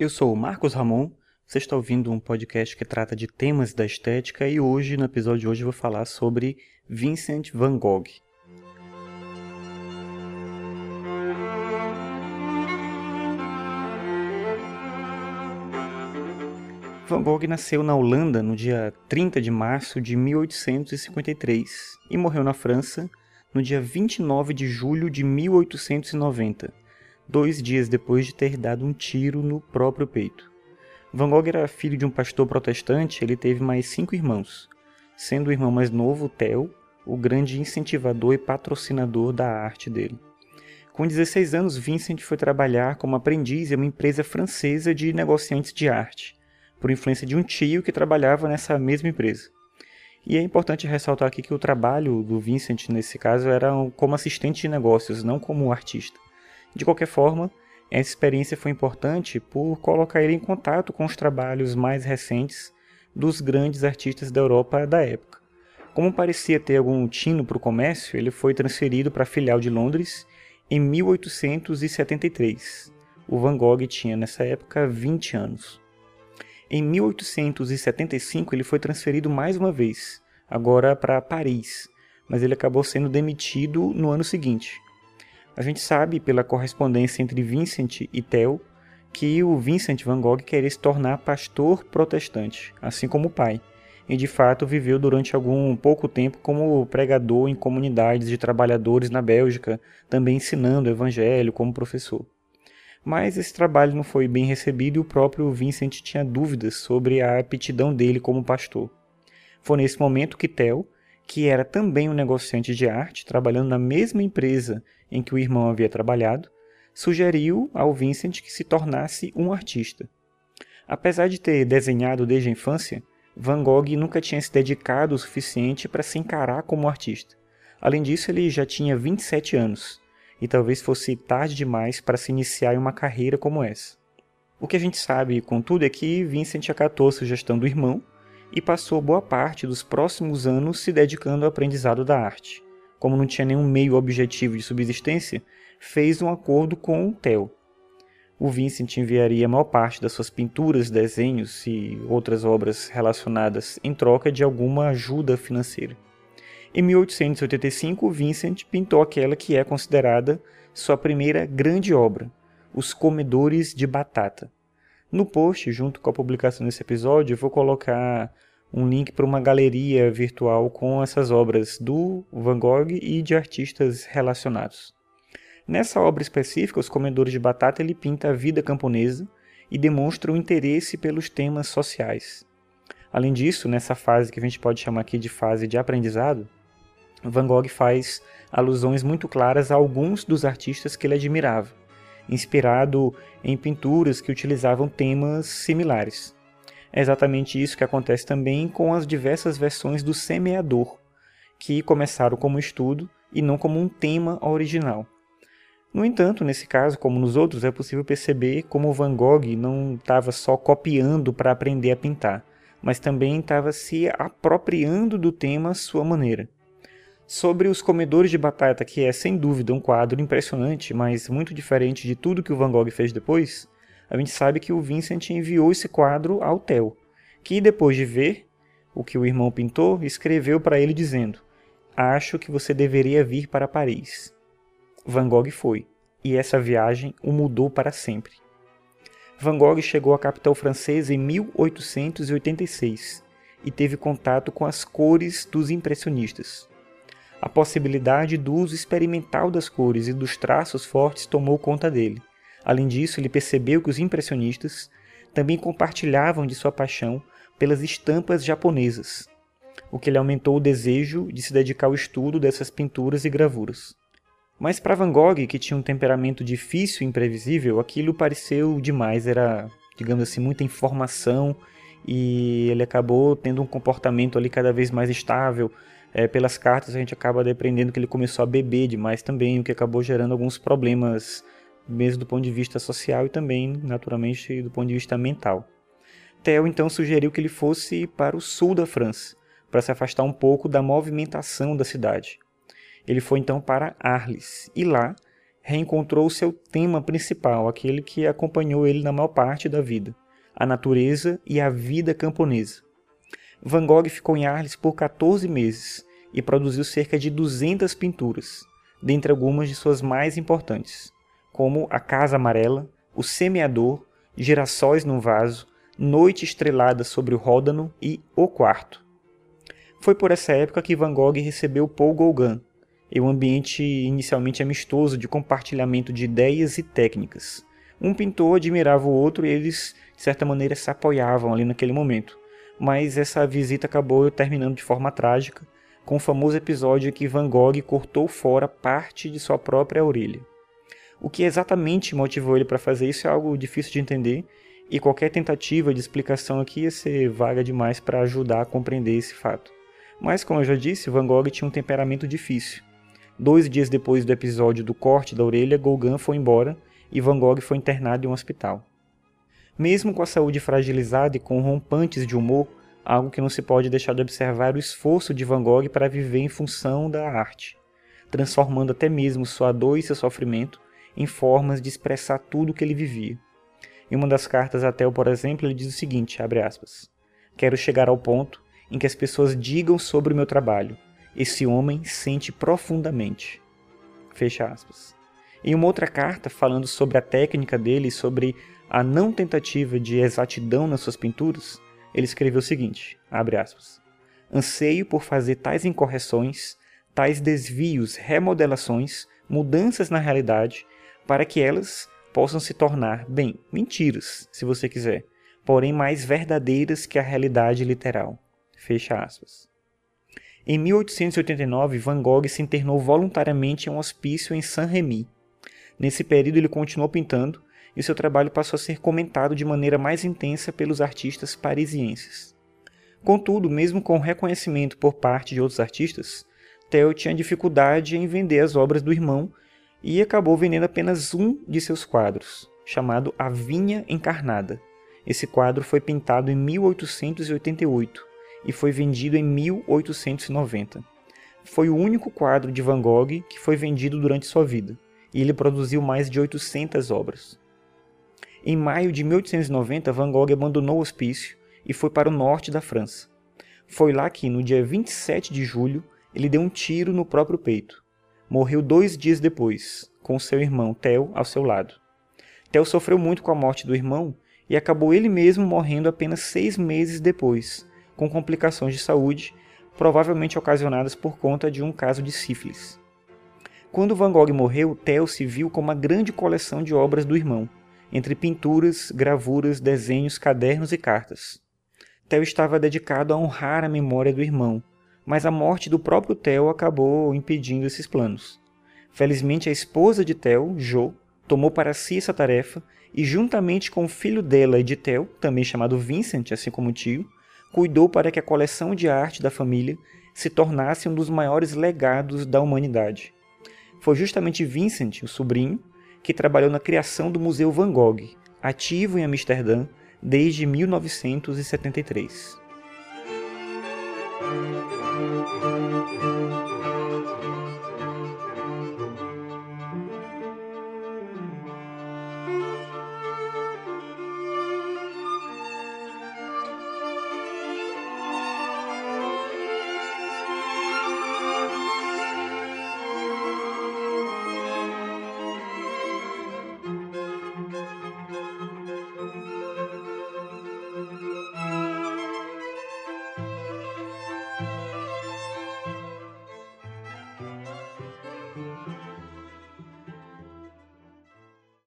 Eu sou o Marcos Ramon, você está ouvindo um podcast que trata de temas da estética e hoje, no episódio de hoje, eu vou falar sobre Vincent van Gogh. Van Gogh nasceu na Holanda no dia 30 de março de 1853 e morreu na França no dia 29 de julho de 1890 dois dias depois de ter dado um tiro no próprio peito. Van Gogh era filho de um pastor protestante, ele teve mais cinco irmãos, sendo o irmão mais novo, Theo, o grande incentivador e patrocinador da arte dele. Com 16 anos, Vincent foi trabalhar como aprendiz em uma empresa francesa de negociantes de arte, por influência de um tio que trabalhava nessa mesma empresa. E é importante ressaltar aqui que o trabalho do Vincent, nesse caso, era como assistente de negócios, não como artista. De qualquer forma, essa experiência foi importante por colocar ele em contato com os trabalhos mais recentes dos grandes artistas da Europa da época. Como parecia ter algum tino para o comércio, ele foi transferido para a filial de Londres em 1873. O Van Gogh tinha nessa época 20 anos. Em 1875 ele foi transferido mais uma vez, agora para Paris, mas ele acabou sendo demitido no ano seguinte. A gente sabe pela correspondência entre Vincent e Theo que o Vincent van Gogh queria se tornar pastor protestante, assim como o pai, e de fato viveu durante algum pouco tempo como pregador em comunidades de trabalhadores na Bélgica, também ensinando o evangelho como professor. Mas esse trabalho não foi bem recebido e o próprio Vincent tinha dúvidas sobre a aptidão dele como pastor. Foi nesse momento que Theo, que era também um negociante de arte, trabalhando na mesma empresa em que o irmão havia trabalhado, sugeriu ao Vincent que se tornasse um artista. Apesar de ter desenhado desde a infância, Van Gogh nunca tinha se dedicado o suficiente para se encarar como artista. Além disso, ele já tinha 27 anos, e talvez fosse tarde demais para se iniciar em uma carreira como essa. O que a gente sabe, contudo, é que Vincent acatou a sugestão do irmão e passou boa parte dos próximos anos se dedicando ao aprendizado da arte como não tinha nenhum meio objetivo de subsistência, fez um acordo com o Theo. O Vincent enviaria a maior parte das suas pinturas, desenhos e outras obras relacionadas em troca de alguma ajuda financeira. Em 1885, Vincent pintou aquela que é considerada sua primeira grande obra, Os Comedores de Batata. No post, junto com a publicação desse episódio, eu vou colocar um link para uma galeria virtual com essas obras do Van Gogh e de artistas relacionados. Nessa obra específica, Os Comedores de Batata, ele pinta a vida camponesa e demonstra o interesse pelos temas sociais. Além disso, nessa fase que a gente pode chamar aqui de fase de aprendizado, Van Gogh faz alusões muito claras a alguns dos artistas que ele admirava, inspirado em pinturas que utilizavam temas similares. É exatamente isso que acontece também com as diversas versões do semeador, que começaram como estudo e não como um tema original. No entanto, nesse caso, como nos outros, é possível perceber como Van Gogh não estava só copiando para aprender a pintar, mas também estava se apropriando do tema à sua maneira. Sobre os comedores de batata, que é sem dúvida um quadro impressionante, mas muito diferente de tudo que o Van Gogh fez depois, a gente sabe que o Vincent enviou esse quadro ao Theo, que depois de ver o que o irmão pintou, escreveu para ele dizendo: Acho que você deveria vir para Paris. Van Gogh foi, e essa viagem o mudou para sempre. Van Gogh chegou à capital francesa em 1886 e teve contato com as cores dos impressionistas. A possibilidade do uso experimental das cores e dos traços fortes tomou conta dele. Além disso, ele percebeu que os impressionistas também compartilhavam de sua paixão pelas estampas japonesas, o que lhe aumentou o desejo de se dedicar ao estudo dessas pinturas e gravuras. Mas para Van Gogh, que tinha um temperamento difícil e imprevisível, aquilo pareceu demais, era, digamos assim, muita informação e ele acabou tendo um comportamento ali cada vez mais estável. É, pelas cartas a gente acaba depreendendo que ele começou a beber demais também, o que acabou gerando alguns problemas mesmo do ponto de vista social e também, naturalmente, do ponto de vista mental. Theo então sugeriu que ele fosse para o sul da França, para se afastar um pouco da movimentação da cidade. Ele foi então para Arles e lá reencontrou seu tema principal, aquele que acompanhou ele na maior parte da vida, a natureza e a vida camponesa. Van Gogh ficou em Arles por 14 meses e produziu cerca de 200 pinturas, dentre algumas de suas mais importantes, como A Casa Amarela, O Semeador, Girassóis num Vaso, Noite Estrelada sobre o Ródano e O Quarto. Foi por essa época que Van Gogh recebeu Paul Gauguin, em um ambiente inicialmente amistoso de compartilhamento de ideias e técnicas. Um pintor admirava o outro e eles, de certa maneira, se apoiavam ali naquele momento. Mas essa visita acabou terminando de forma trágica, com o famoso episódio em que Van Gogh cortou fora parte de sua própria orelha. O que exatamente motivou ele para fazer isso é algo difícil de entender, e qualquer tentativa de explicação aqui ia ser vaga demais para ajudar a compreender esse fato. Mas, como eu já disse, Van Gogh tinha um temperamento difícil. Dois dias depois do episódio do corte da orelha, Gauguin foi embora e Van Gogh foi internado em um hospital. Mesmo com a saúde fragilizada e com rompantes de humor, algo que não se pode deixar de observar é o esforço de Van Gogh para viver em função da arte, transformando até mesmo sua dor e seu sofrimento em formas de expressar tudo o que ele vivia. Em uma das cartas a Theo, por exemplo, ele diz o seguinte, aspas, Quero chegar ao ponto em que as pessoas digam sobre o meu trabalho. Esse homem sente profundamente. Fecha aspas. Em uma outra carta, falando sobre a técnica dele e sobre a não tentativa de exatidão nas suas pinturas, ele escreveu o seguinte, aspas, Anseio por fazer tais incorreções, tais desvios, remodelações, mudanças na realidade, para que elas possam se tornar, bem, mentiras, se você quiser, porém mais verdadeiras que a realidade literal. Fecha aspas. Em 1889, Van Gogh se internou voluntariamente em um hospício em Saint-Rémy. Nesse período, ele continuou pintando e seu trabalho passou a ser comentado de maneira mais intensa pelos artistas parisienses. Contudo, mesmo com reconhecimento por parte de outros artistas, Theo tinha dificuldade em vender as obras do irmão e acabou vendendo apenas um de seus quadros, chamado A Vinha Encarnada. Esse quadro foi pintado em 1888 e foi vendido em 1890. Foi o único quadro de Van Gogh que foi vendido durante sua vida, e ele produziu mais de 800 obras. Em maio de 1890, Van Gogh abandonou o hospício e foi para o norte da França. Foi lá que, no dia 27 de julho, ele deu um tiro no próprio peito. Morreu dois dias depois, com seu irmão Theo ao seu lado. Theo sofreu muito com a morte do irmão e acabou ele mesmo morrendo apenas seis meses depois, com complicações de saúde, provavelmente ocasionadas por conta de um caso de sífilis. Quando Van Gogh morreu, Theo se viu com uma grande coleção de obras do irmão, entre pinturas, gravuras, desenhos, cadernos e cartas. Theo estava dedicado a honrar a memória do irmão, mas a morte do próprio Theo acabou impedindo esses planos. Felizmente, a esposa de Theo, Jo, tomou para si essa tarefa e, juntamente com o filho dela e de Theo, também chamado Vincent, assim como o tio, cuidou para que a coleção de arte da família se tornasse um dos maiores legados da humanidade. Foi justamente Vincent, o sobrinho, que trabalhou na criação do Museu Van Gogh, ativo em Amsterdã desde 1973. Música